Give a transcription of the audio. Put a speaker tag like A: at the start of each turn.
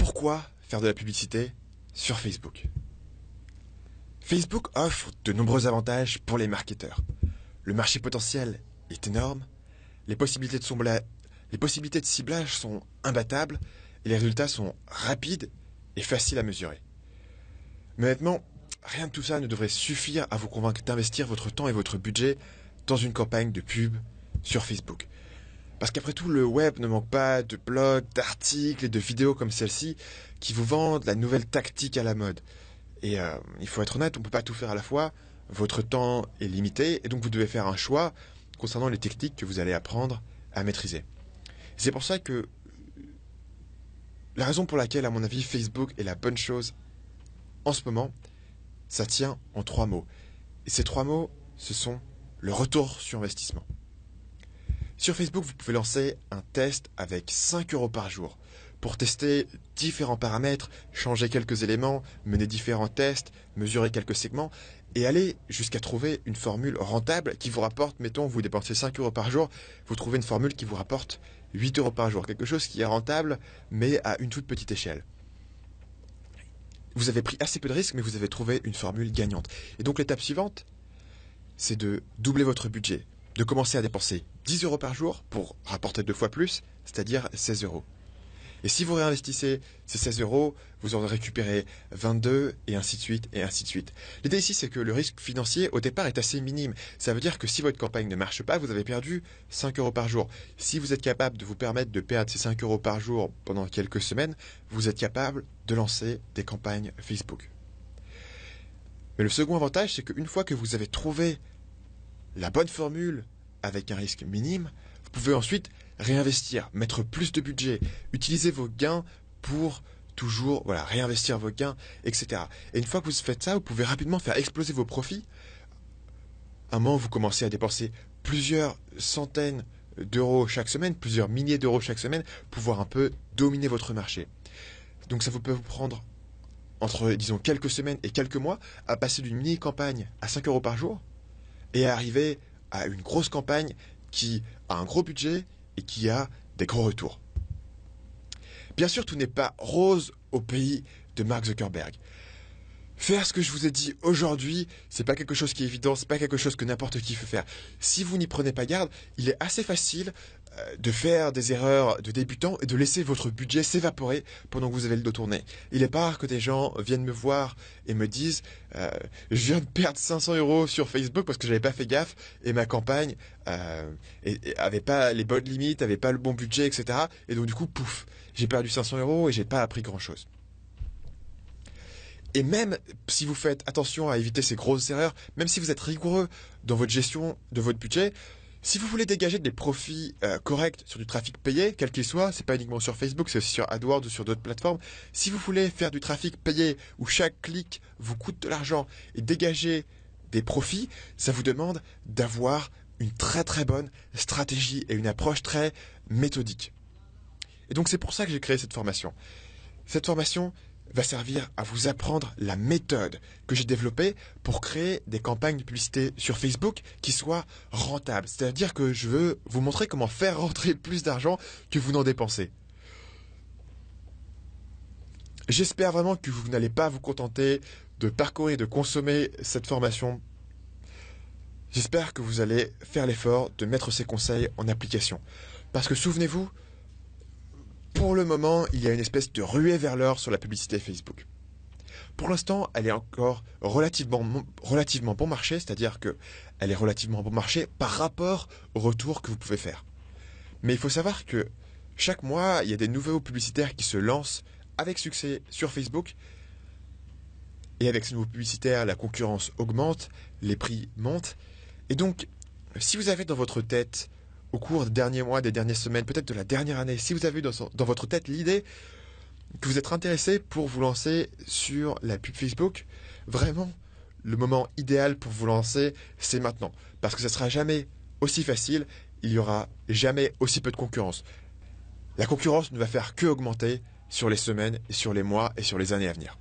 A: pourquoi faire de la publicité sur Facebook? Facebook offre de nombreux avantages pour les marketeurs. Le marché potentiel est énorme, les possibilités de, ciblage sont imbattables et les résultats sont rapides et faciles à mesurer. Mais honnêtement, rien de tout ça ne devrait suffire à vous convaincre d'investir votre temps et votre budget dans une campagne de pub sur Facebook. Parce qu'après tout, le web ne manque pas de blogs, d'articles et de vidéos comme celle-ci qui vous vendent la nouvelle tactique à la mode. Et euh, il faut être honnête, on ne peut pas tout faire à la fois. Votre temps est limité et donc vous devez faire un choix concernant les techniques que vous allez apprendre à maîtriser. C'est pour ça que la raison pour laquelle, à mon avis, Facebook est la bonne chose en ce moment, ça tient en trois mots. Et ces trois mots, ce sont le retour sur investissement. Sur Facebook, vous pouvez lancer un test avec 5 euros par jour pour tester différents paramètres, changer quelques éléments, mener différents tests, mesurer quelques segments et aller jusqu'à trouver une formule rentable qui vous rapporte, mettons, vous dépensez 5 euros par jour, vous trouvez une formule qui vous rapporte 8 euros par jour. Quelque chose qui est rentable, mais à une toute petite échelle. Vous avez pris assez peu de risques, mais vous avez trouvé une formule gagnante. Et donc l'étape suivante, c'est de doubler votre budget, de commencer à dépenser 10 euros par jour pour rapporter deux fois plus, c'est-à-dire 16 euros. Et si vous réinvestissez ces 16 euros, vous en récupérez 22 et ainsi de suite et ainsi de suite. L'idée ici, c'est que le risque financier au départ est assez minime. Ça veut dire que si votre campagne ne marche pas, vous avez perdu 5 euros par jour. Si vous êtes capable de vous permettre de perdre ces 5 euros par jour pendant quelques semaines, vous êtes capable de lancer des campagnes Facebook. Mais le second avantage, c'est qu'une fois que vous avez trouvé la bonne formule avec un risque minime, vous pouvez ensuite réinvestir, mettre plus de budget, utiliser vos gains pour toujours voilà, réinvestir vos gains, etc. Et une fois que vous faites ça, vous pouvez rapidement faire exploser vos profits. À un moment, vous commencez à dépenser plusieurs centaines d'euros chaque semaine, plusieurs milliers d'euros chaque semaine, pour pouvoir un peu dominer votre marché. Donc ça vous peut vous prendre entre, disons, quelques semaines et quelques mois à passer d'une mini-campagne à 5 euros par jour et arriver à une grosse campagne qui a un gros budget et qui a des gros retours. Bien sûr, tout n'est pas rose au pays de Mark Zuckerberg. Faire ce que je vous ai dit aujourd'hui, c'est pas quelque chose qui est évident, c'est pas quelque chose que n'importe qui peut faire. Si vous n'y prenez pas garde, il est assez facile euh, de faire des erreurs de débutant et de laisser votre budget s'évaporer pendant que vous avez le dos tourné. Il est pas rare que des gens viennent me voir et me disent euh, je viens de perdre 500 euros sur Facebook parce que j'avais pas fait gaffe et ma campagne euh, avait pas les bonnes limites, avait pas le bon budget, etc. Et donc du coup, pouf, j'ai perdu 500 euros et j'ai pas appris grand chose. Et même si vous faites attention à éviter ces grosses erreurs, même si vous êtes rigoureux dans votre gestion de votre budget, si vous voulez dégager des profits euh, corrects sur du trafic payé, quel qu'il soit, c'est pas uniquement sur Facebook, c'est aussi sur AdWords ou sur d'autres plateformes. Si vous voulez faire du trafic payé où chaque clic vous coûte de l'argent et dégager des profits, ça vous demande d'avoir une très très bonne stratégie et une approche très méthodique. Et donc c'est pour ça que j'ai créé cette formation. Cette formation, va servir à vous apprendre la méthode que j'ai développée pour créer des campagnes de publicité sur Facebook qui soient rentables. C'est-à-dire que je veux vous montrer comment faire rentrer plus d'argent que vous n'en dépensez. J'espère vraiment que vous n'allez pas vous contenter de parcourir de consommer cette formation. J'espère que vous allez faire l'effort de mettre ces conseils en application. Parce que souvenez-vous, pour le moment, il y a une espèce de ruée vers l'or sur la publicité Facebook. Pour l'instant, elle est encore relativement, bon marché, c'est-à-dire que elle est relativement bon marché par rapport au retour que vous pouvez faire. Mais il faut savoir que chaque mois, il y a des nouveaux publicitaires qui se lancent avec succès sur Facebook. Et avec ces nouveaux publicitaires, la concurrence augmente, les prix montent. Et donc, si vous avez dans votre tête au cours des derniers mois, des dernières semaines, peut-être de la dernière année, si vous avez dans, votre tête l'idée que vous êtes intéressé pour vous lancer sur la pub Facebook, vraiment, le moment idéal pour vous lancer, c'est maintenant. Parce que ce sera jamais aussi facile, il y aura jamais aussi peu de concurrence. La concurrence ne va faire que augmenter sur les semaines, sur les mois et sur les années à venir.